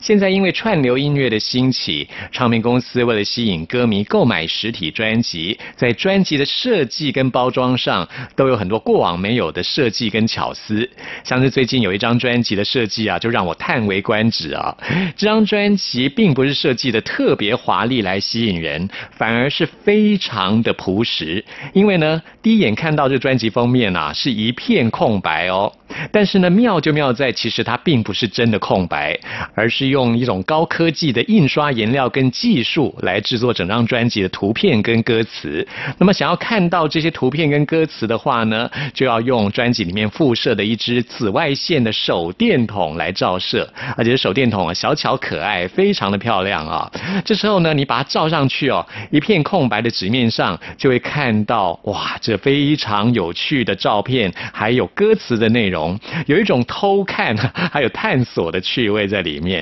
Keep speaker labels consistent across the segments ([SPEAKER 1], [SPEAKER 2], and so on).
[SPEAKER 1] 现在因为串流音乐的兴起，唱片公司为了吸引歌迷购买实体专辑，在专辑的设计跟包装上都有很多过往没有的设计跟巧思。像是最近有一张专辑的设计啊，就让我叹为观止啊！这张专辑并不是设计的特别华丽来吸引人，反而是非常的朴实。因为呢，第一眼看到这专辑封面啊，是一片空白哦。但是呢，妙就妙在，其实它并不是真的空白，而而是用一种高科技的印刷颜料跟技术来制作整张专辑的图片跟歌词。那么，想要看到这些图片跟歌词的话呢，就要用专辑里面附设的一支紫外线的手电筒来照射，而且手电筒啊小巧可爱，非常的漂亮啊。这时候呢，你把它照上去哦，一片空白的纸面上就会看到哇，这非常有趣的照片，还有歌词的内容。有一种偷看还有探索的趣味在里面，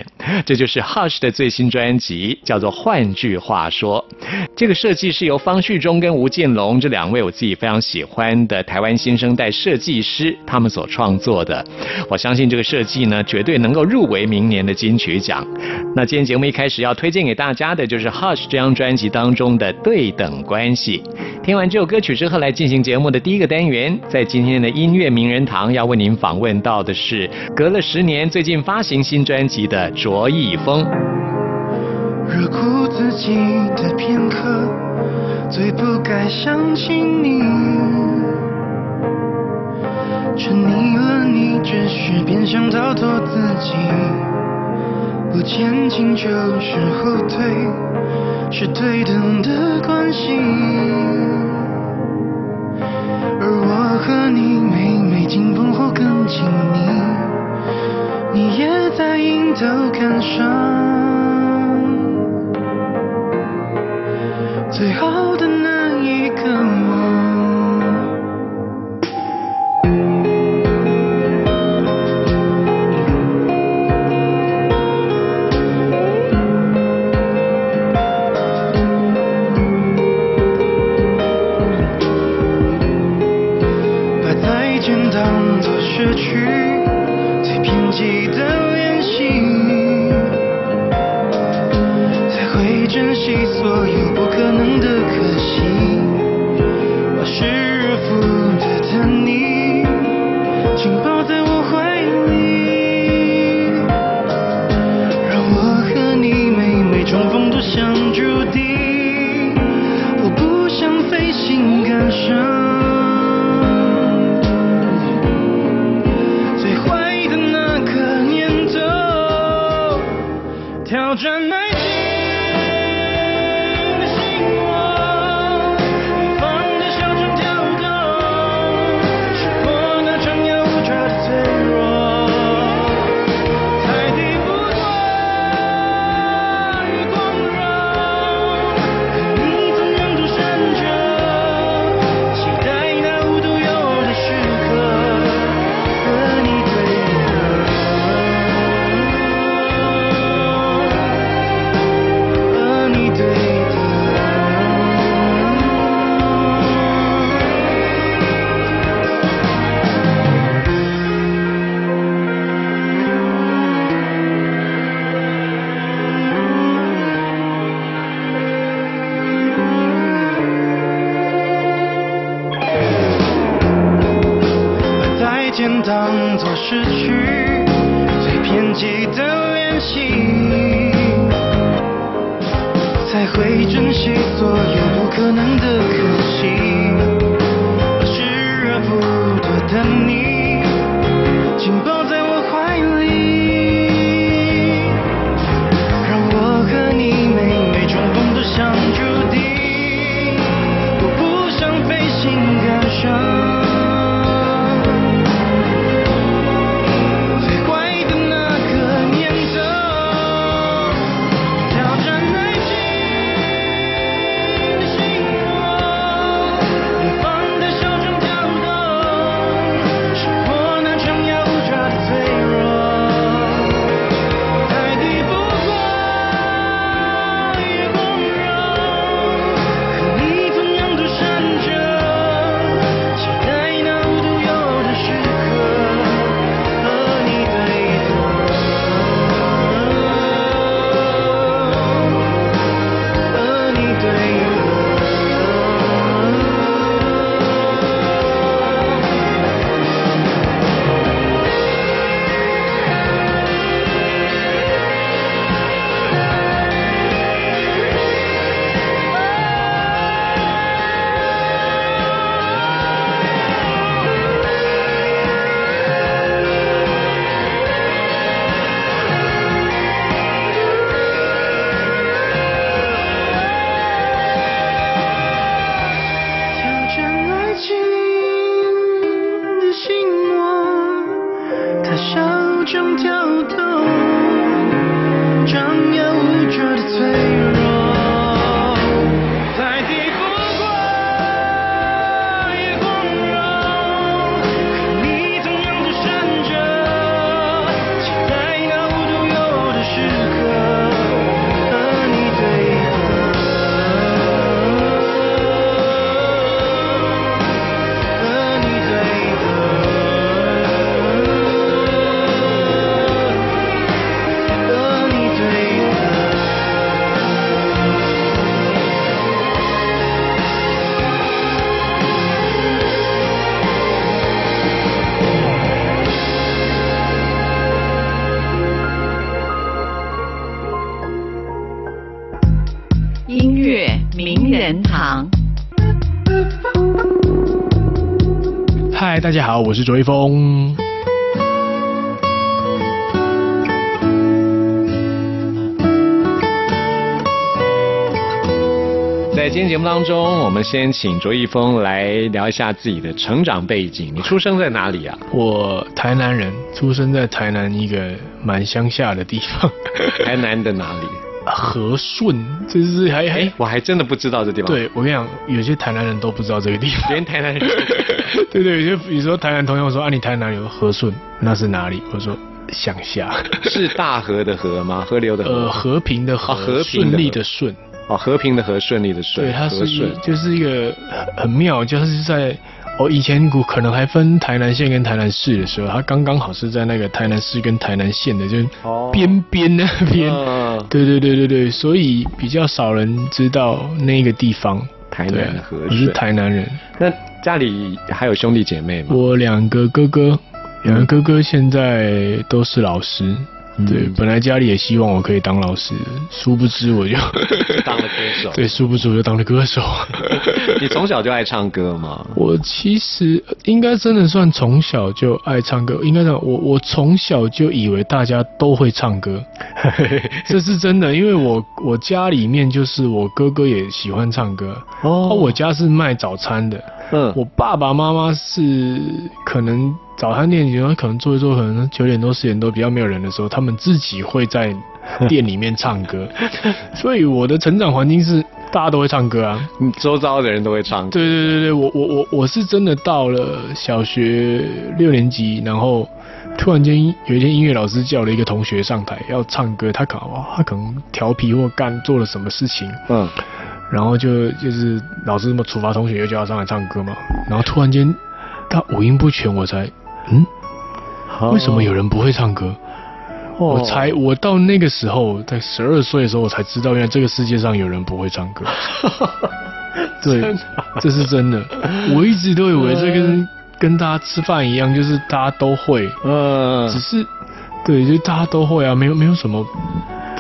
[SPEAKER 1] 这就是 Hush 的最新专辑，叫做《换句话说》。这个设计是由方旭中跟吴建龙这两位我自己非常喜欢的台湾新生代设计师他们所创作的。我相信这个设计呢，绝对能够入围明年的金曲奖。那今天节目一开始要推荐给大家的就是 Hush 这张专辑当中的对等关系。听完这首歌曲之后，来进行节目的第一个单元，在今天的音乐名人堂要为您。访问到的是隔了十年最近发行新专辑的卓一峰。
[SPEAKER 2] 热哭自己的片刻，最不该想起你。沉溺了你，只是变相逃脱自己。不前进就是后退，是对等的关系。而我和你每每紧绷后更亲密，你也在迎头看上最
[SPEAKER 3] 后大家好，我是卓一峰。
[SPEAKER 1] 在今天节目当中，我们先请卓一峰来聊一下自己的成长背景。你出生在哪里啊？
[SPEAKER 3] 我台南人，出生在台南一个蛮乡下的地方，
[SPEAKER 1] 台南的哪里？
[SPEAKER 3] 和顺，就是还还
[SPEAKER 1] 哎，我还真的不知道这地方。，
[SPEAKER 3] 对我跟你讲，有些台南人都不知道这个地方。
[SPEAKER 1] 连台南人
[SPEAKER 3] 对对，有些比如说台南同学我说啊，你台南有和顺，那是哪里？我说乡下。
[SPEAKER 1] 是大河的河吗？河流的河？
[SPEAKER 3] 呃，和平的和，
[SPEAKER 1] 哦和平的
[SPEAKER 3] 顺利
[SPEAKER 1] 和
[SPEAKER 3] 的顺。
[SPEAKER 1] 哦，和平的和，顺利的顺。
[SPEAKER 3] 对，它是。就是一个很很妙，就是在哦以前古可能还分台南县跟台南市的时候，它刚刚好是在那个台南市跟台南县的就边边那边。
[SPEAKER 1] 嗯
[SPEAKER 3] 对对对对对，所以比较少人知道那个地方。
[SPEAKER 1] 台
[SPEAKER 3] 对
[SPEAKER 1] 南和
[SPEAKER 3] 我是。台南人，
[SPEAKER 1] 那家里还有兄弟姐妹吗？
[SPEAKER 3] 我两个哥哥，两个哥哥现在都是老师。
[SPEAKER 1] 嗯。
[SPEAKER 3] 对，本来家里也希望我可以当老师，殊不知我就
[SPEAKER 1] 当了歌手。
[SPEAKER 3] 对，殊不知我就当了歌手。
[SPEAKER 1] 你从小就爱唱歌吗？
[SPEAKER 3] 我其实应该真的算从小就爱唱歌，应该讲我我从小就以为大家都会唱歌，这是真的，因为我我家里面就是我哥哥也喜欢唱歌，
[SPEAKER 1] 哦。
[SPEAKER 3] 我家是卖早餐的，
[SPEAKER 1] 嗯。
[SPEAKER 3] 我爸爸妈妈是可能早餐店，有时候可能做一做，可能九点多十点多比较没有人的时候，他们自己会在店里面唱歌，所以我的成长环境是大家都会唱歌啊。
[SPEAKER 1] 你周遭的人都会唱歌。
[SPEAKER 3] 对对对对，我我我我是真的到了小学六年级，然后突然间有一天音乐老师叫了一个同学上台要唱歌，他可能哇他可能调皮或干做了什么事情，
[SPEAKER 1] 嗯，
[SPEAKER 3] 然后就就是老师这么处罚同学，又叫他上来唱歌嘛，然后突然间他五音不全，我才嗯，为什么有人不会唱歌？
[SPEAKER 1] 哦
[SPEAKER 3] 我才我到那个时候，在十二岁的时候，我才知道原来这个世界上有人不会唱歌。对，这是真的。我一直都以为这跟跟大家吃饭一样，就是大家都会，
[SPEAKER 1] 嗯
[SPEAKER 3] 只是对，就大家都会啊，没有没有什么。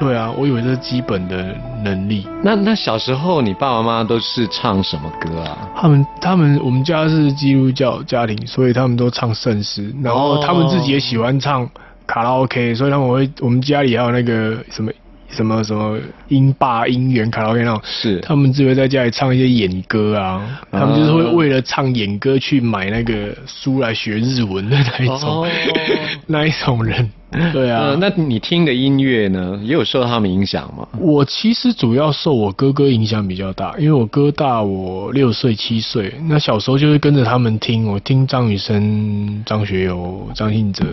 [SPEAKER 3] 对啊，我以为这是基本的能力。
[SPEAKER 1] 那那小时候你爸爸妈妈都是唱什么歌啊？
[SPEAKER 3] 他们他们我们家是基督教家庭，所以他们都唱圣诗，然后他们自己也喜欢唱卡拉 OK，所以他们会我们家里还有那个什么什么什么音霸音源卡拉 OK 那种，
[SPEAKER 1] 是
[SPEAKER 3] 他们只会在家里唱一些演歌啊，他们就是会为了唱演歌去买那个书来学日文的那一种，
[SPEAKER 1] 哦
[SPEAKER 3] 那一种人。对啊，
[SPEAKER 1] 呃，那你听的音乐呢，也有受他们影响吗？
[SPEAKER 3] 我其实主要受我哥哥影响比较大，因为我哥大我六岁七岁，那小时候就会跟着他们听，我听张雨生、张学友、张信哲、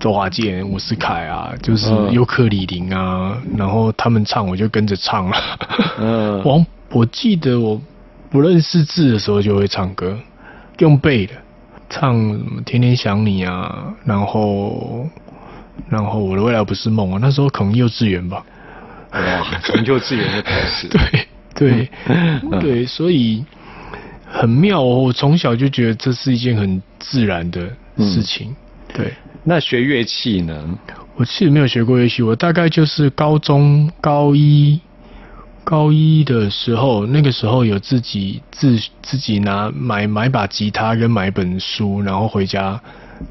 [SPEAKER 3] 周华健、伍思凯啊，就是
[SPEAKER 1] 嗯
[SPEAKER 3] 尤克里林啊，然后他们唱我就跟着唱了。
[SPEAKER 1] 嗯
[SPEAKER 3] 我我记得我不认识字的时候就会唱歌，用背的，唱什么《天天想你》啊，然后然后我的未来不是梦啊，那时候可能幼稚园吧。
[SPEAKER 1] 哇，从幼稚园就开始。
[SPEAKER 3] 对对
[SPEAKER 1] 嗯
[SPEAKER 3] 对，所以很妙哦。我从小就觉得这是一件很自然的事情。对
[SPEAKER 1] 那学乐器呢？
[SPEAKER 3] 我其实没有学过乐器，我大概就是高中高一高一的时候，那个时候有自己自自己拿买买把吉他跟买本书，然后回家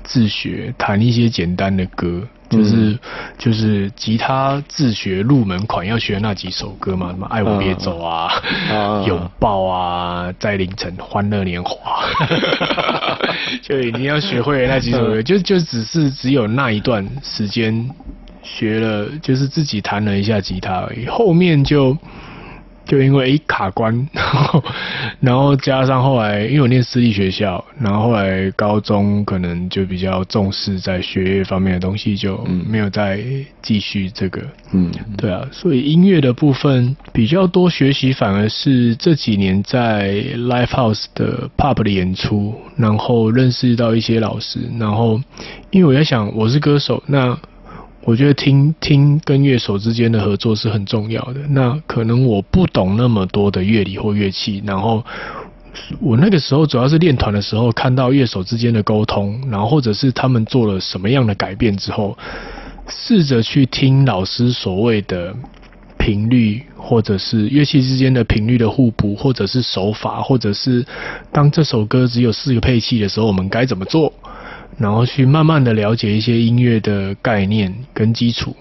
[SPEAKER 3] 自学弹一些简单的歌，就是、就是吉他自学入门款要学那几首歌嘛，什么爱我别走啊，
[SPEAKER 1] 啊
[SPEAKER 3] 拥抱啊，在凌晨欢乐年华，就已经要学会那几首歌，就就只是只有那一段时间学了，就是自己弹了一下吉他而已，后面就。就因为一卡关，然 后然后加上后来，因为我念私立学校，然后后来高中可能就比较重视在学业方面的东西，就没有再继续这个。
[SPEAKER 1] 嗯，
[SPEAKER 3] 对啊，所以音乐的部分比较多学习，反而是这几年在 live house 的 pub 的演出，然后认识到一些老师，然后因为我在想，我是歌手，那我觉得听听跟乐手之间的合作是很重要的。那可能我不懂那么多的乐理或乐器，然后我那个时候主要是练团的时候，看到乐手之间的沟通，然后或者是他们做了什么样的改变之后，试着去听老师所谓的频率，或者是乐器之间的频率的互补，或者是手法，或者是当这首歌只有四个配器的时候，我们该怎么做？然后去慢慢的了解一些音乐的概念跟基础，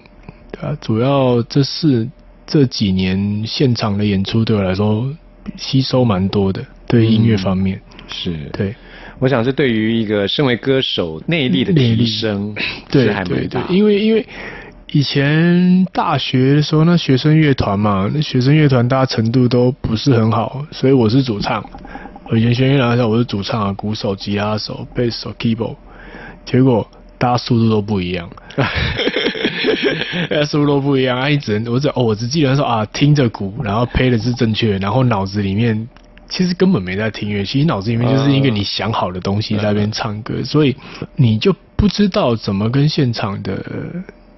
[SPEAKER 3] 对啊，主要这是这几年现场的演出对我来说吸收蛮多的，对音乐方面，
[SPEAKER 1] 是，
[SPEAKER 3] 对。
[SPEAKER 1] 我想是对于一个身为歌手内力的提升
[SPEAKER 3] 对
[SPEAKER 1] 是还蛮
[SPEAKER 3] 对对
[SPEAKER 1] 大，，
[SPEAKER 3] 因为因为以前大学的时候，那学生乐团嘛，那学生乐团大家程度都不是很好，所以我是主唱。我以前学乐团的时候，我是主唱啊，鼓手、吉他手、贝斯手、keyboard，结果大家速度都不一样，大 家速度都不一样，啊，一直我只哦，我只记得说啊，听着鼓，然后配的是正确，然后脑子里面其实根本没在听乐器，其实脑子里面就是一个你想好的东西在那边唱歌，所以你就不知道怎么跟现场的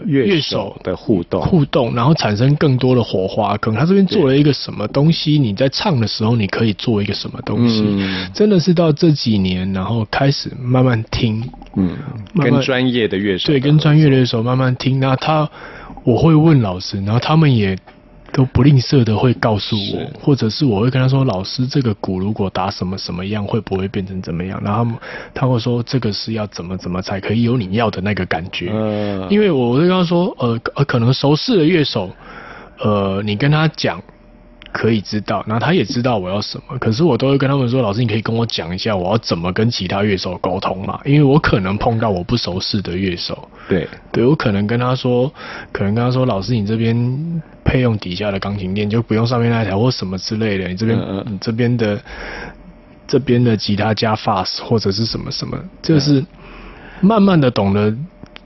[SPEAKER 1] 乐
[SPEAKER 3] 手
[SPEAKER 1] 的互动，
[SPEAKER 3] 互动，然后产生更多的火花。可能他这边做了一个什么东西，你在唱的时候，你可以做一个什么东西。
[SPEAKER 1] 嗯
[SPEAKER 3] 真的是到这几年，然后开始慢慢听，
[SPEAKER 1] 嗯，
[SPEAKER 3] 慢慢
[SPEAKER 1] 跟专业的乐手
[SPEAKER 3] 对，跟专业的乐手慢慢听。那他我会问老师，然后他们也都不吝啬的会告诉我，或者是我会跟他说，老师这个鼓如果打什么什么样，会不会变成怎么样？然后他会说这个是要怎么怎么才可以有你要的那个感觉。
[SPEAKER 1] 嗯
[SPEAKER 3] 因为我会跟他说，呃呃，可能熟识的乐手，呃，你跟他讲。可以知道，然后他也知道我要什么，可是我都会跟他们说，老师，你可以跟我讲一下我要怎么跟其他乐手沟通嘛，因为我可能碰到我不熟识的乐手，
[SPEAKER 1] 对，
[SPEAKER 3] 对我可能跟他说，可能跟他说，老师，你这边配用底下的钢琴垫就不用上面那一台或什么之类的，你这边、你这边的这边的吉他加 fast 或者是什么什么，就是慢慢的懂得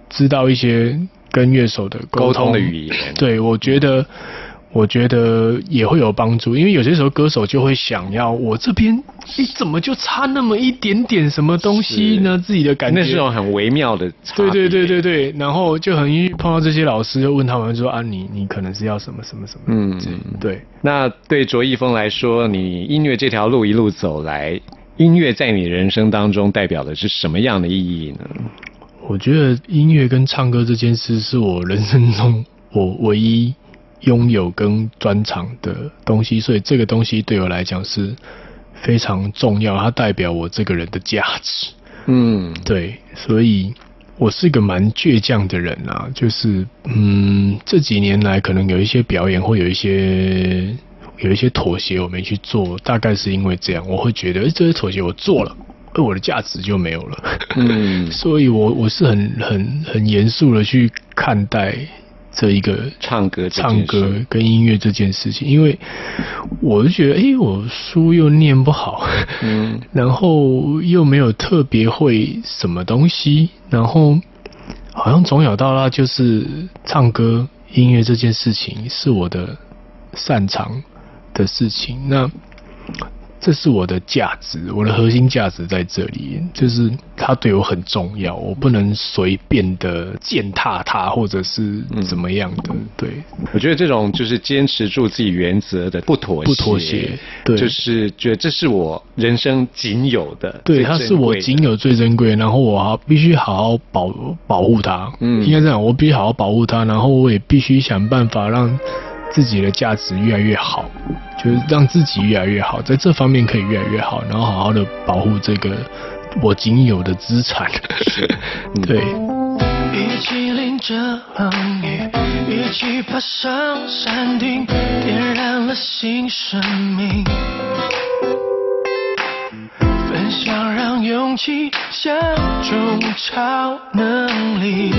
[SPEAKER 3] 知道一些跟乐手的
[SPEAKER 1] 沟通。
[SPEAKER 3] 通
[SPEAKER 1] 的语言。
[SPEAKER 3] 对，我觉得。我觉得也会有帮助，因为有些时候歌手就会想要我这边，你怎么就差那么一点点什么东西呢？自己的感觉。
[SPEAKER 1] 那是种很微妙的差
[SPEAKER 3] 对
[SPEAKER 1] 别
[SPEAKER 3] 对对对对，然后就很容易碰到这些老师，就问他们说啊，你你可能是要什么什么什么，
[SPEAKER 1] 嗯。
[SPEAKER 3] 这对，
[SPEAKER 1] 那对卓一峰来说，你音乐这条路一路走来，音乐在你人生当中代表的是什么样的意义呢？
[SPEAKER 3] 我觉得音乐跟唱歌这件事是我人生中我唯一拥有跟专长的东西，所以这个东西对我来讲是非常重要，它代表我这个人的价值。
[SPEAKER 1] 嗯，
[SPEAKER 3] 对，所以我是个蛮倔强的人啊，就是嗯，这几年来可能有一些表演会有一些有一些妥协我没去做，大概是因为这样，我会觉得，诶这些妥协我做了，而我的价值就没有了。
[SPEAKER 1] 嗯
[SPEAKER 3] 所以我我是很很很严肃的去看待这一个
[SPEAKER 1] 唱歌
[SPEAKER 3] 唱歌跟音乐这件事情，因为我就觉得，诶，我书又念不好，
[SPEAKER 1] 嗯，
[SPEAKER 3] 然后又没有特别会什么东西，然后好像从小到大就是唱歌、音乐这件事情是我的擅长的事情，那这是我的价值，我的核心价值在这里，就是它对我很重要，我不能随便的践踏它，或者是怎么样的，对。
[SPEAKER 1] 我觉得这种就是坚持住自己原则的不妥协，
[SPEAKER 3] 不妥协对
[SPEAKER 1] 就是觉得这是我人生仅有的，
[SPEAKER 3] 对，
[SPEAKER 1] 最
[SPEAKER 3] 它是我仅有最珍贵的，然后我好必须好好保保护它。
[SPEAKER 1] 嗯
[SPEAKER 3] 应该这样，我必须好好保护它，然后我也必须想办法让自己的价值越来越好，就是让自己越来越好，在这方面可以越来越好，然后好好的保护这个我仅有的资产。对。
[SPEAKER 4] 一起淋着冷雨，一起爬上山顶，点燃了新生命。分享让勇气像种超能力。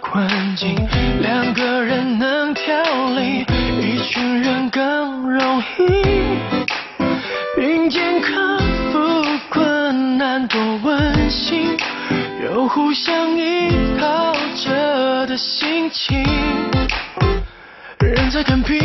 [SPEAKER 4] 困境，两个人能调理，一群人更容易并肩克服困难，多温馨，有互相依靠着的心情。人在看拼，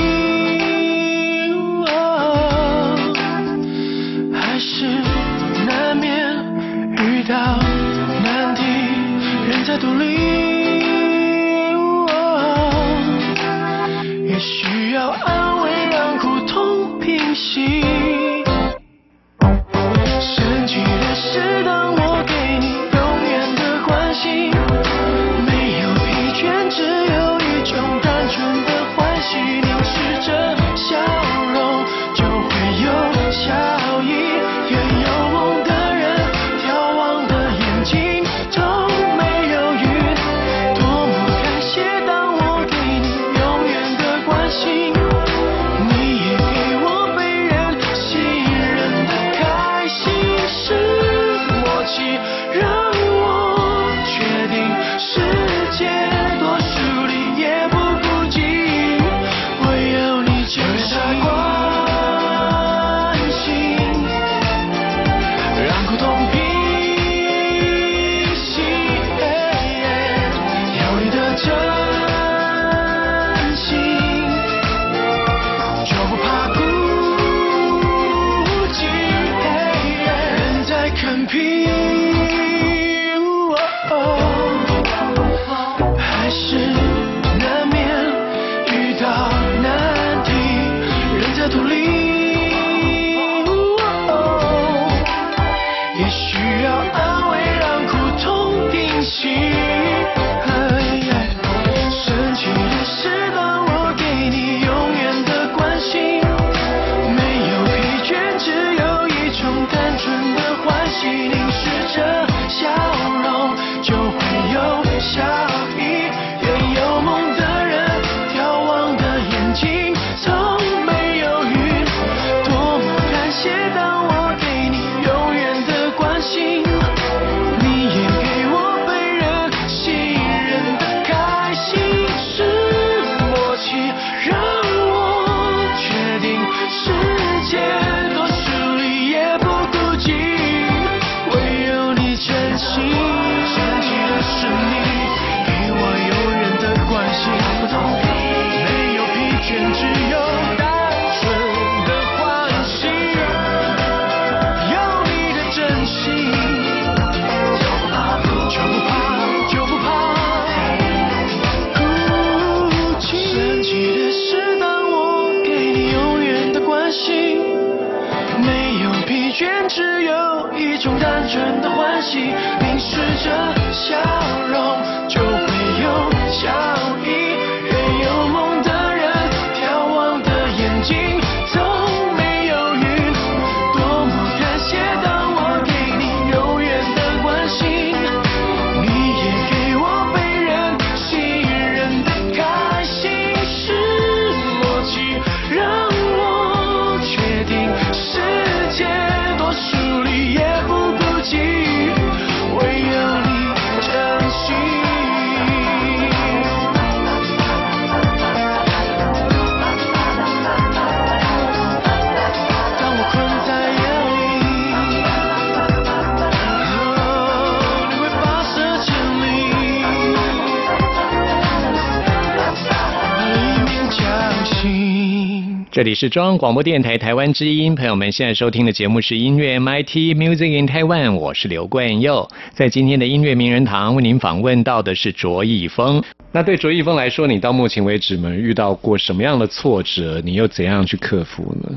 [SPEAKER 1] 这里是中央广播电台台湾之音，朋友们现在收听的节目是音乐 MIT Music in Taiwan，我是刘冠佑。在今天的音乐名人堂为您访问到的是卓一峰。那对卓一峰来说，你到目前为止们遇到过什么样的挫折？你又怎样去克服呢？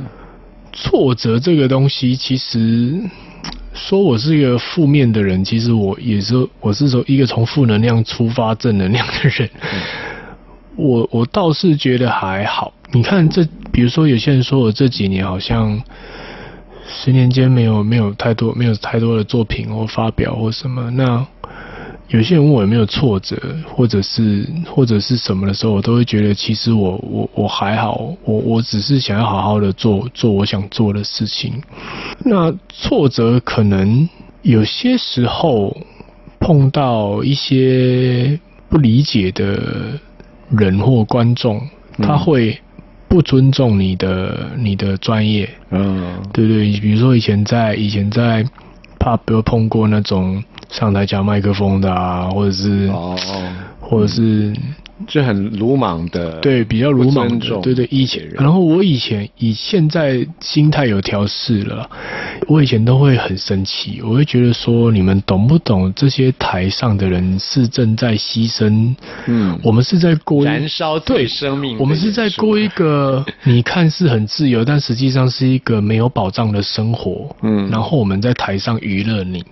[SPEAKER 3] 挫折这个东西，其实说我是一个负面的人，其实我也是我是说一个从负能量出发正能量的人。我我倒是觉得还好。你看这，比如说有些人说我这几年好像十年间没有没有太多没有太多的作品或发表或什么，那有些人问我有没有挫折，或者是或者是什么的时候，我都会觉得其实我我我还好，我我只是想要好好的做做我想做的事情。那挫折可能有些时候碰到一些不理解的人或观众，他会不尊重你的你的专业。
[SPEAKER 1] 嗯，
[SPEAKER 3] 对对，比如说以前在以前在 pub 有碰过那种上台夹麦克风的啊，或者是、
[SPEAKER 1] 哦，
[SPEAKER 3] 或者是
[SPEAKER 1] 就很鲁莽的，
[SPEAKER 3] 对比较鲁莽的，对对以前，
[SPEAKER 1] 人。
[SPEAKER 3] 然后我以前以现在心态有调试了，我以前都会很生气，我会觉得说你们懂不懂这些台上的人是正在牺牲，
[SPEAKER 1] 嗯。
[SPEAKER 3] 我们是在过
[SPEAKER 1] 燃烧
[SPEAKER 3] 对
[SPEAKER 1] 生命的
[SPEAKER 3] 我们是在过一个 你看似很自由，但实际上是一个没有保障的生活，
[SPEAKER 1] 嗯。
[SPEAKER 3] 然后我们在台上娱乐你，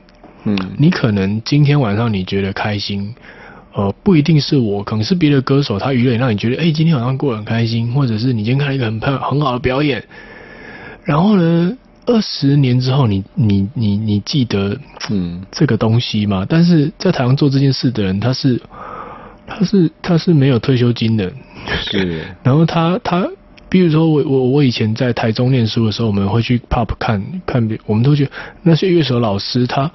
[SPEAKER 1] 嗯。
[SPEAKER 3] 你可能今天晚上你觉得开心，呃，不一定是我，可能是别的歌手，他娱乐让你觉得，哎、今天好像过得很开心，或者是你今天看了一个很漂很好的表演，然后呢，二十年之后你，你你你记得
[SPEAKER 1] 嗯。
[SPEAKER 3] 这个东西吗？但是在台上做这件事的人，他是他是他是没有退休金的，
[SPEAKER 1] 是。
[SPEAKER 3] 然后他他，比如说我我我以前在台中念书的时候，我们会去 pub 看看别，我们都觉得那些乐手老师他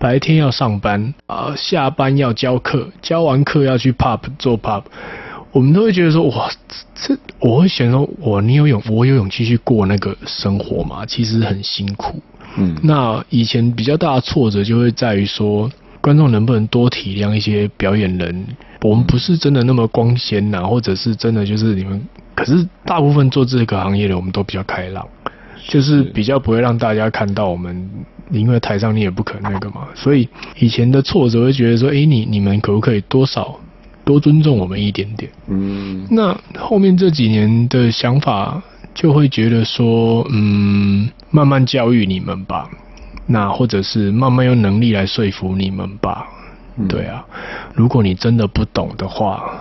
[SPEAKER 3] 白天要上班啊、下班要教课，教完课要去 pub 做 pub，我们都会觉得说哇，这这我会想说，我你有勇我有勇气去过那个生活嘛？其实很辛苦。
[SPEAKER 1] 嗯
[SPEAKER 3] 那以前比较大的挫折就会在于说，观众能不能多体谅一些表演人？我们不是真的那么光鲜呐、或者是真的就是你们，可是大部分做这个行业的，我们都比较开朗，就是比较不会让大家看到我们，因为台上你也不可能那个嘛，所以以前的挫折会觉得说，诶，你你们可不可以多少多尊重我们一点点？
[SPEAKER 1] 嗯
[SPEAKER 3] 那后面这几年的想法就会觉得说，嗯，慢慢教育你们吧，那或者是慢慢用能力来说服你们吧。
[SPEAKER 1] 嗯
[SPEAKER 3] 对啊，如果你真的不懂的话，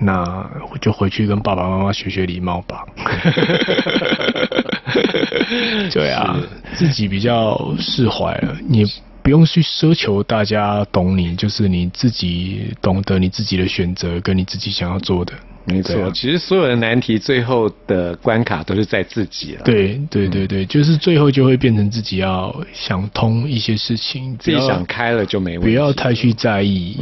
[SPEAKER 3] 那我就回去跟爸爸妈妈学学礼貌吧。对啊，自己比较释怀了，你不用去奢求大家懂你，就是你自己懂得你自己的选择跟你自己想要做的。
[SPEAKER 1] 没错，
[SPEAKER 3] 啊
[SPEAKER 1] 其实所有的难题最后的关卡都是在自己了。，
[SPEAKER 3] 对对对对，就是最后就会变成自己要想通一些事情，
[SPEAKER 1] 自己想开了就没问题。
[SPEAKER 3] 不要太去在意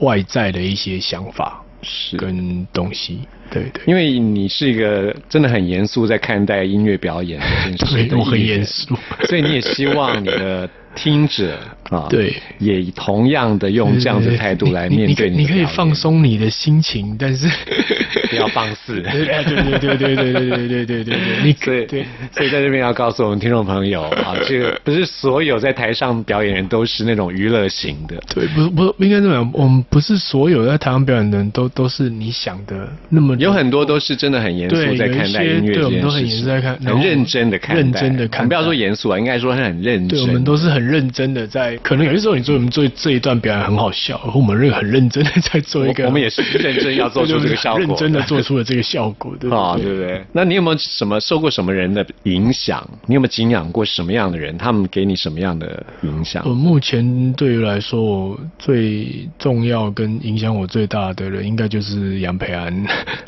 [SPEAKER 3] 外在的一些想法
[SPEAKER 1] 是
[SPEAKER 3] 跟东西。对对，
[SPEAKER 1] 因为你是一个真的很严肃在看待音乐表演这件事
[SPEAKER 3] 对我很严肃
[SPEAKER 1] 所以你也希望你的听者啊，
[SPEAKER 3] 对，
[SPEAKER 1] 也同样的用这样的态度来面对
[SPEAKER 3] 你你可以放，松你的心情，但是
[SPEAKER 1] 不要放肆。
[SPEAKER 3] 对对对对对对对对对对对对，你
[SPEAKER 1] 所以
[SPEAKER 3] 对。
[SPEAKER 1] 所以在这边要告诉我们听众朋友啊，这个不是所有在台上表演人都是那种娱乐型的，
[SPEAKER 3] 对，不不不应该这么讲。我们不是所有在台上表演的人都都是你想的那么
[SPEAKER 1] 有很多都是真的很严肃在看待音乐
[SPEAKER 3] 我们都很严肃在看
[SPEAKER 1] 很认真的看待，
[SPEAKER 3] 认真的看
[SPEAKER 1] 我们不要说严肃啊，应该说是很认真。
[SPEAKER 3] 对，我们都是很认真的在，可能有些时候你做我们做这一段表演很好笑，而我们认很认真的在做一个，
[SPEAKER 1] 我我们也是认真要做出这个效果
[SPEAKER 3] 认真的做出了这个效果，对
[SPEAKER 1] 啊，
[SPEAKER 3] 对
[SPEAKER 1] 对不对？那你有没有什么受过什么人的影响？你有没有敬仰过什么样的人？他们给你什么样的影响
[SPEAKER 3] 我？目前对于来说，我最重要跟影响我最大的人，应该就是杨培安，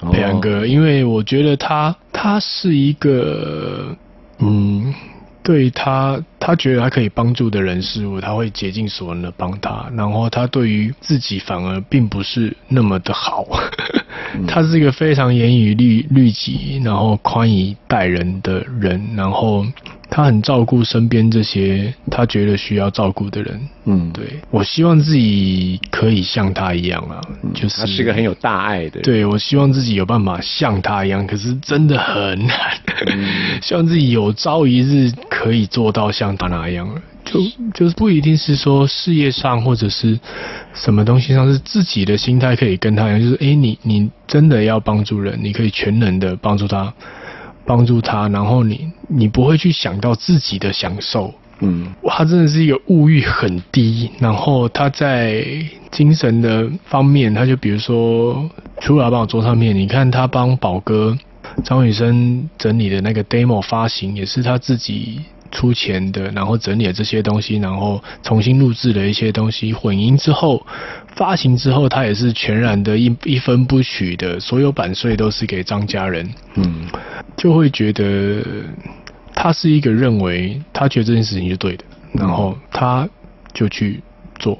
[SPEAKER 1] 哦
[SPEAKER 3] 培安哥，因为我觉得他他是一个，嗯，对他他觉得他可以帮助的人事物，他会竭尽所能的帮他，然后他对于自己反而并不是那么的好，他是一个非常严以律律己，然后宽以待人的人，然后他很照顾身边这些他觉得需要照顾的人。
[SPEAKER 1] 嗯，
[SPEAKER 3] 对我希望自己可以像他一样啊，就是
[SPEAKER 1] 他是个很有大爱的人。
[SPEAKER 3] 对我希望自己有办法像他一样，可是真的很难。
[SPEAKER 1] 嗯
[SPEAKER 3] 希望自己有朝一日可以做到像他那样，就就是不一定是说事业上或者是什么东西上，是自己的心态可以跟他一样，就是诶，你你真的要帮助人，你可以全能的帮助他，帮助他，然后你你不会去想到自己的享受，
[SPEAKER 1] 嗯，
[SPEAKER 3] 他真的是一个物欲很低，然后他在精神的方面，他就比如说，除了要帮我做上面，你看他帮宝哥张雨生整理的那个 demo 发行，也是他自己出钱的，然后整理了这些东西，然后重新录制了一些东西，混音之后发行之后，他也是全然的一一分不取的，所有版税都是给张家人，
[SPEAKER 1] 嗯，
[SPEAKER 3] 就会觉得他是一个认为他觉得这件事情是对的，然后他就去做。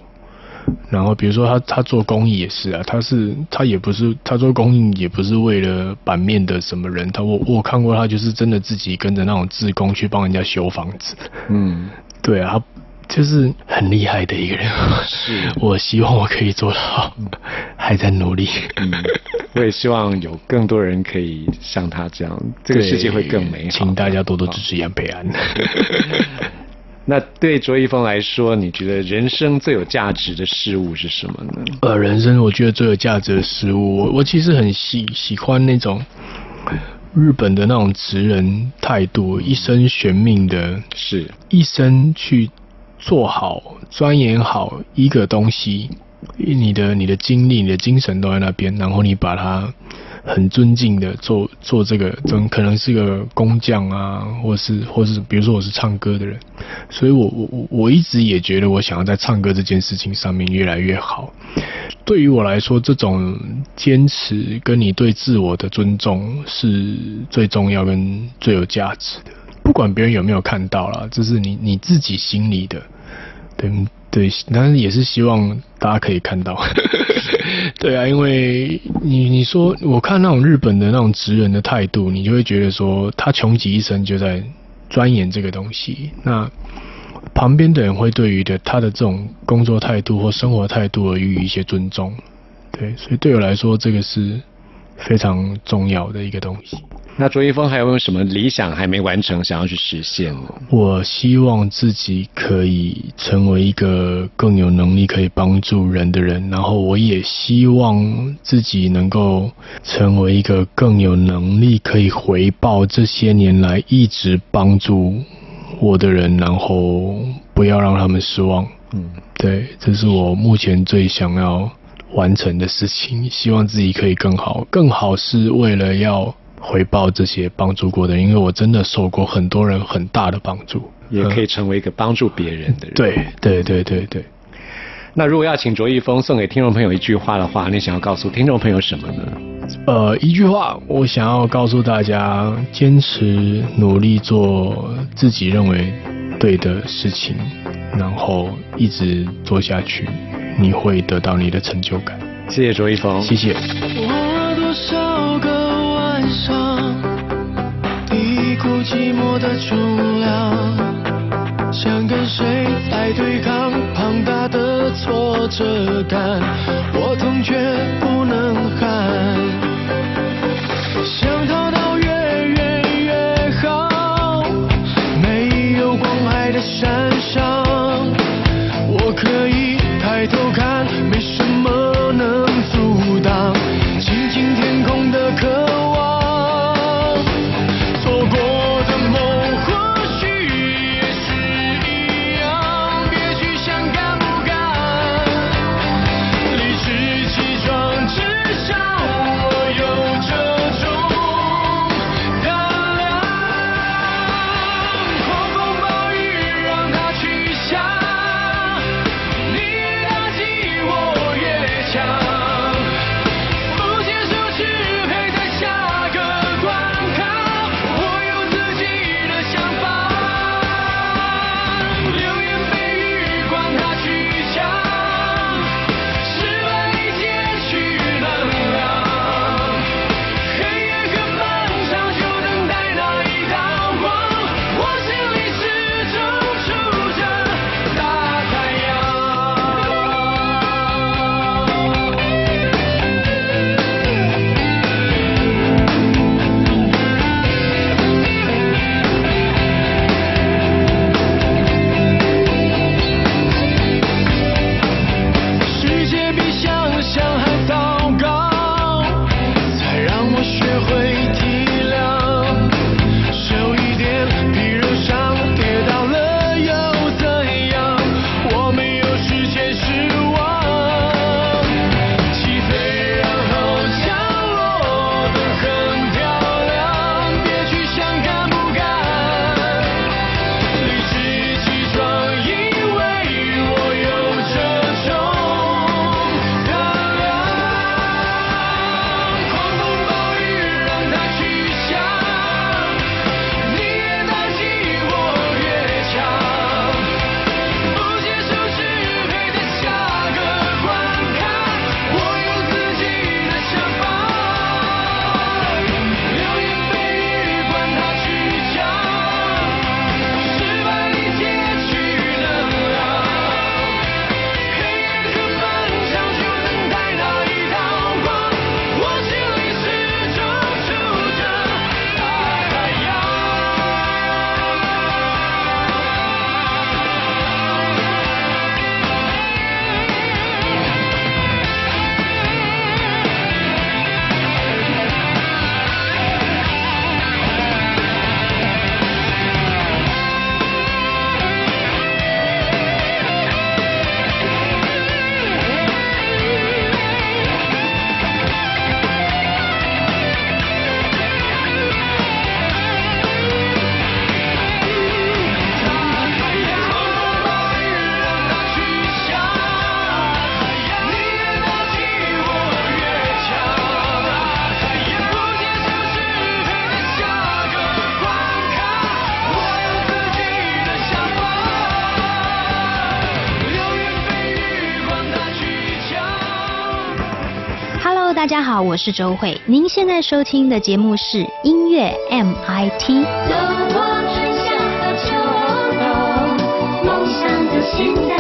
[SPEAKER 3] 然后比如说他他做公益也是啊，他是他也不是他做公益也不是为了版面的什么人，他我我看过他就是真的自己跟着那种志工去帮人家修房子，
[SPEAKER 1] 嗯，
[SPEAKER 3] 对啊，他就是很厉害的一个人。
[SPEAKER 1] 是
[SPEAKER 3] 我希望我可以做到，还在努力。
[SPEAKER 1] 嗯，我也希望有更多人可以像他这样，这个世界会更美好。
[SPEAKER 3] 请大家多多支持杨培安。
[SPEAKER 1] 那对卓一峰来说，你觉得人生最有价值的事物是什么呢？
[SPEAKER 3] 呃，人生我觉得最有价值的事物，我我其实很喜喜欢那种日本的那种职人态度，一生悬命的，
[SPEAKER 1] 是
[SPEAKER 3] 一生去做好、钻研好一个东西，你的你的精力、你的精神都在那边，然后你把它。很尊敬的做做这个，真可能是个工匠啊，或是或是比如说我是唱歌的人，所以我我我我一直也觉得我想要在唱歌这件事情上面越来越好。对于我来说，这种坚持跟你对自我的尊重是最重要跟最有价值的。不管别人有没有看到啦，这是你你自己心里的，对对，但是也是希望大家可以看到。对啊，因为你你说我看那种日本的那种职人的态度，你就会觉得说他穷极一生就在钻研这个东西。那旁边的人会对于的他的这种工作态度或生活态度而予以一些尊重。对，所以对我来说，这个是非常重要的一个东西。
[SPEAKER 1] 那卓一峰还有没有什么理想还没完成，想要去实现呢？
[SPEAKER 3] 我希望自己可以成为一个更有能力可以帮助人的人，然后我也希望自己能够成为一个更有能力可以回报这些年来一直帮助我的人，然后不要让他们失望。嗯，对，这是我目前最想要完成的事情。希望自己可以更好，更好是为了要。回报这些帮助过的，因为我真的受过很多人很大的帮助，
[SPEAKER 1] 也可以成为一个帮助别人的人。
[SPEAKER 3] 对对对对对。
[SPEAKER 1] 那如果要请卓一峰送给听众朋友一句话的话，你想要告诉听众朋友什么呢？
[SPEAKER 3] 呃，一句话，我想要告诉大家：坚持努力做自己认为对的事情，然后一直做下去，你会得到你的成就感。
[SPEAKER 1] 谢谢卓一峰，
[SPEAKER 3] 谢谢。
[SPEAKER 2] 寂寞的重量，想跟谁来对抗？庞大的挫折感，我痛却不能喊，我
[SPEAKER 5] 是周慧。您现在收听的节目是音乐 MIT。
[SPEAKER 6] 走过春夏和秋冬，梦想的心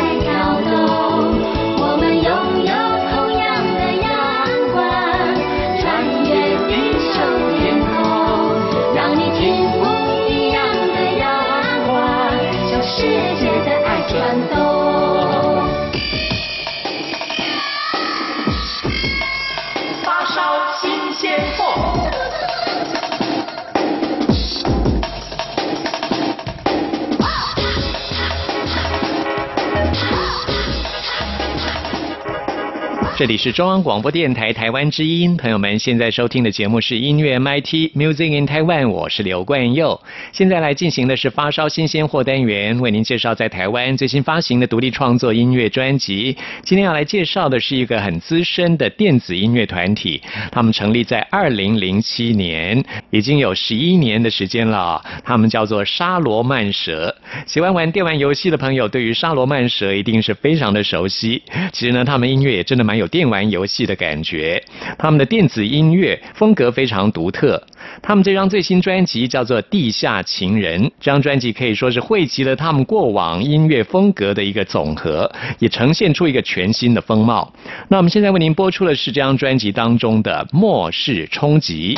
[SPEAKER 7] 这里是中央广播电台台湾之音，朋友们现在收听的节目是音乐 MIT Music in Taiwan，我是刘冠佑。现在来进行的是发烧新鲜货单元，为您介绍在台湾最新发行的独立创作音乐专辑。今天要来介绍的是一个很资深的电子音乐团体，他们成立在二零零七年，已经有十一年的时间了。他们叫做沙罗曼蛇。喜欢玩电玩游戏的朋友，对于沙罗曼蛇一定是非常的熟悉。其实呢，他们音乐也真的蛮有电玩游戏的感觉。他们的电子音乐风格非常独特。他们这张最新专辑叫做《地下情人》，这张专辑可以说是汇集了他们过往音乐风格的一个总和，也呈现出一个全新的风貌。那我们现在为您播出的是这张专辑当中的《末世冲击》。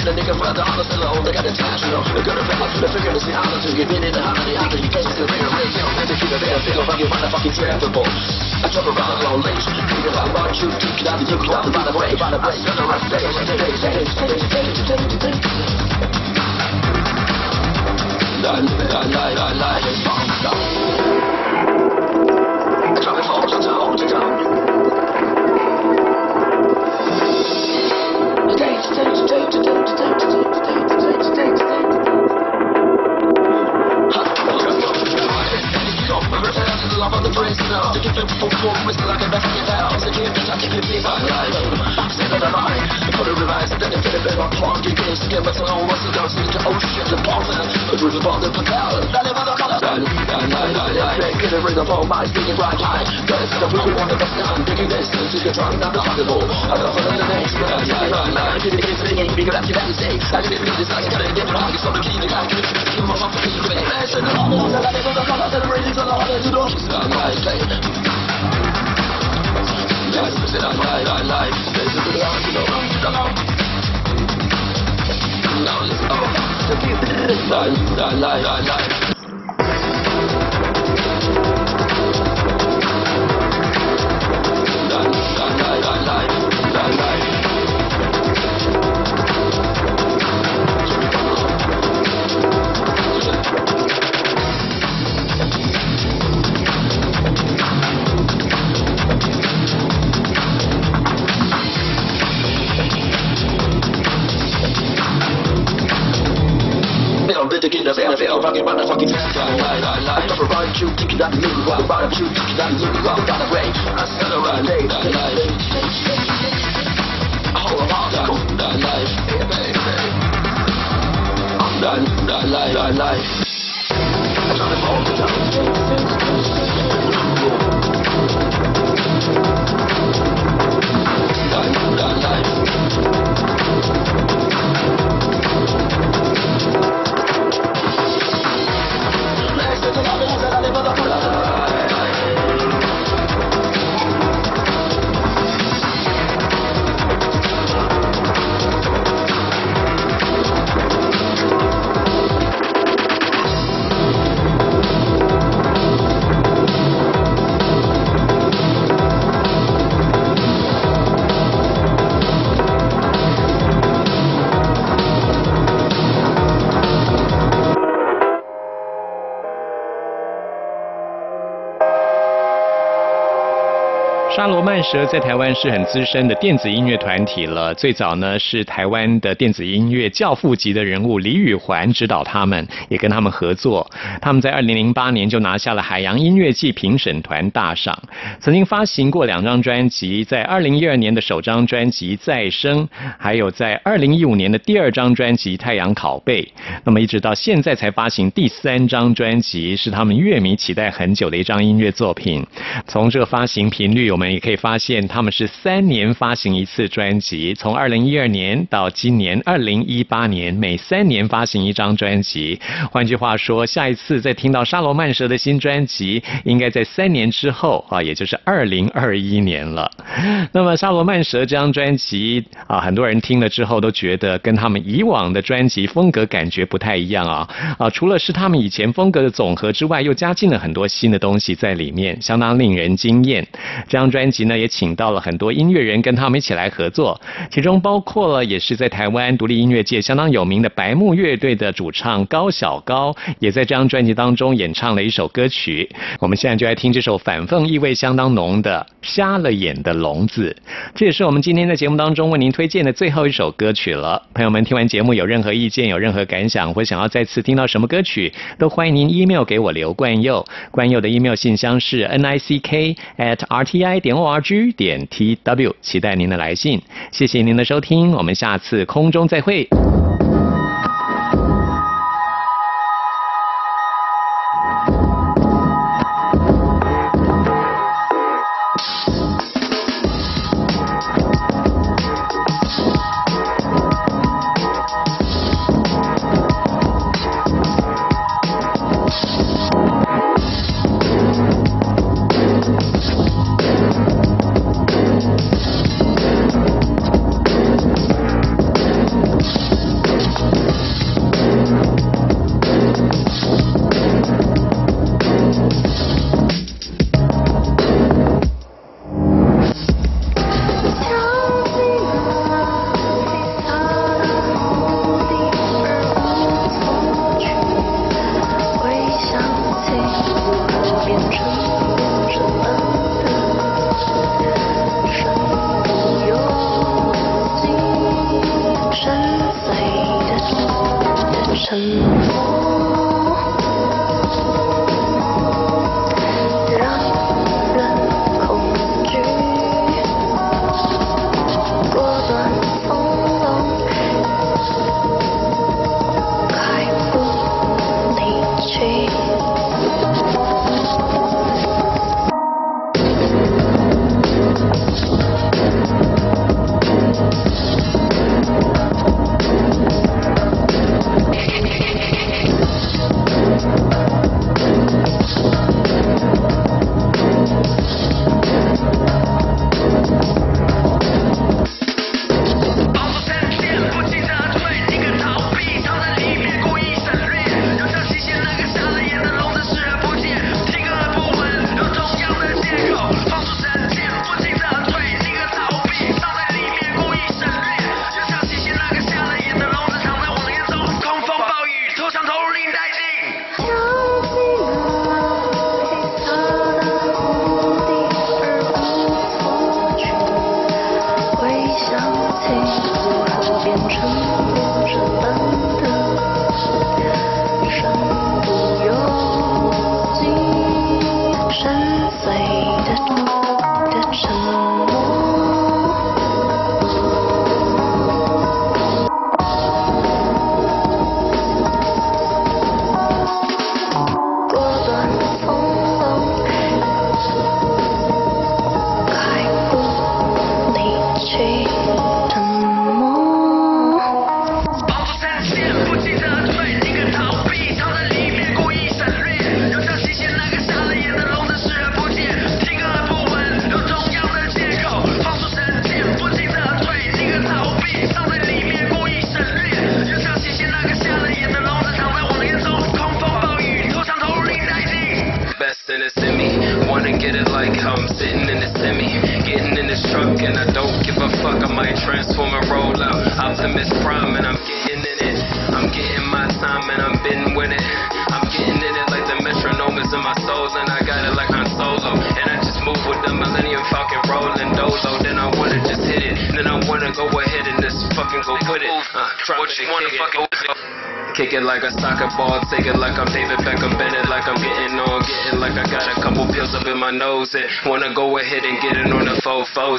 [SPEAKER 7] jeder Nigger fragt alle Fälle und er kann den Taschen noch. Wir können Rapper für die Finger, ist die Hand natürlich. Gewinn in der Hand, die Hand, die Gäste, die Rede. Und bitte wieder der Finger, weil ihr motherfucking trappable. I jump around like all ladies, kick it up, my truth, kick it out, you kick it out, the bottom way, bottom way, turn around, say, say, say, say, say, say, Nein, nein, nein, nein, nein, nein, nein, nein, nein, do do do do do do. now Det kryper full, två whisky like a basket house Det kryper så att det kryper i varje live Sen är det live Får revise den är Filip Eva Clark I grusgrepp med sådana oas och dans Lite ocean till basen Rullar bandet på kvällen Där lever de kallar Nej, nej, nej, nej, nej Making a of all my speaking right high it's the blue on the best hand this, this is the drum Now the hard I don't know the next man Nej, nej, nej Till det finns ingen, vi går där till vänster Här är det bilder, sanningen, det är drag Som en klinik, här kan to my mother to pay Passion and I the light of the color, the radiance of the heart, you know She's not my fate Yes, she's not my life, this is the hour, you know Now let's go Now let's go I lie, I lie
[SPEAKER 1] 沙罗曼蛇在台湾是很资深的电子音乐团体了。最早呢是台湾的电子音乐教父级的人物李宇环指导他们，也跟他们合作。他们在二零零八年就拿下了海洋音乐季评审团大赏，曾经发行过两张专辑，在二零一二年的首张专辑《再生》，还有在二零一五年的第二张专辑《太阳拷贝》。那么一直到现在才发行第三张专辑，是他们乐迷期待很久的一张音乐作品。从这个发行频率，有们也可以发现，他们是三年发行一次专辑，从二零一二年到今年二零一八年，每三年发行一张专辑。换句话说，下一次再听到沙罗曼蛇的新专辑，应该在三年之后啊，也就是二零二一年了。那么沙罗曼蛇这张专辑啊，很多人听了之后都觉得跟他们以往的专辑风格感觉不太一样啊啊，除了是他们以前风格的总和之外，又加进了很多新的东西在里面，相当令人惊艳。这张专辑呢，也请到了很多音乐人跟他们一起来合作，其中包括了也是在台湾独立音乐界相当有名的白木乐队的主唱高小高，也在这张专辑当中演唱了一首歌曲。我们现在就来听这首反讽意味相当浓的《瞎了眼的聋子》，这也是我们今天在节目当中为您推荐的最后一首歌曲了。朋友们听完节目有任何意见、有任何感想，或想要再次听到什么歌曲，都欢迎您 email 给我刘冠佑，冠佑的 email 信箱是 n i c k at r t i 点 o r g 点 t w，期待您的来信。谢谢您的收听，我们下次空中再会。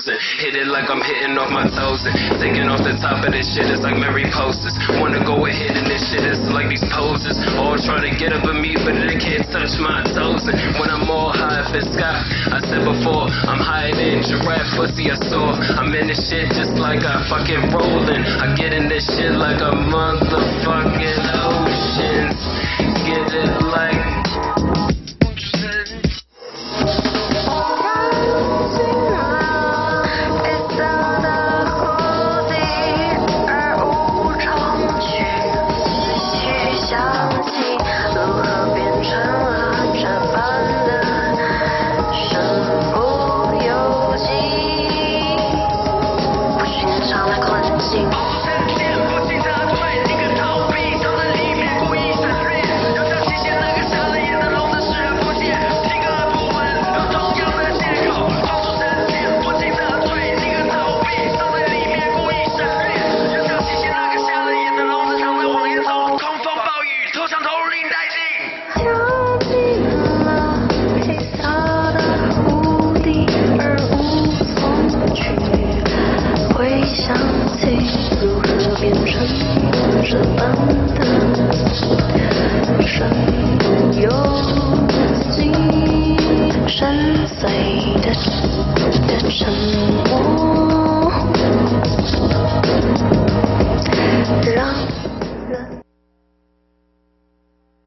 [SPEAKER 8] Hit it like I'm hitting off my toes and taking off the top of this shit It's like Mary posters. Wanna go ahead and this shit is like these poses, all trying to get up at me, but they can't touch my toes. And when I'm all high up in sky, I said before, I'm higher than giraffe pussy I saw. I'm in this shit just like I fucking rolling. I get in this shit like a motherfucking ocean. Get it like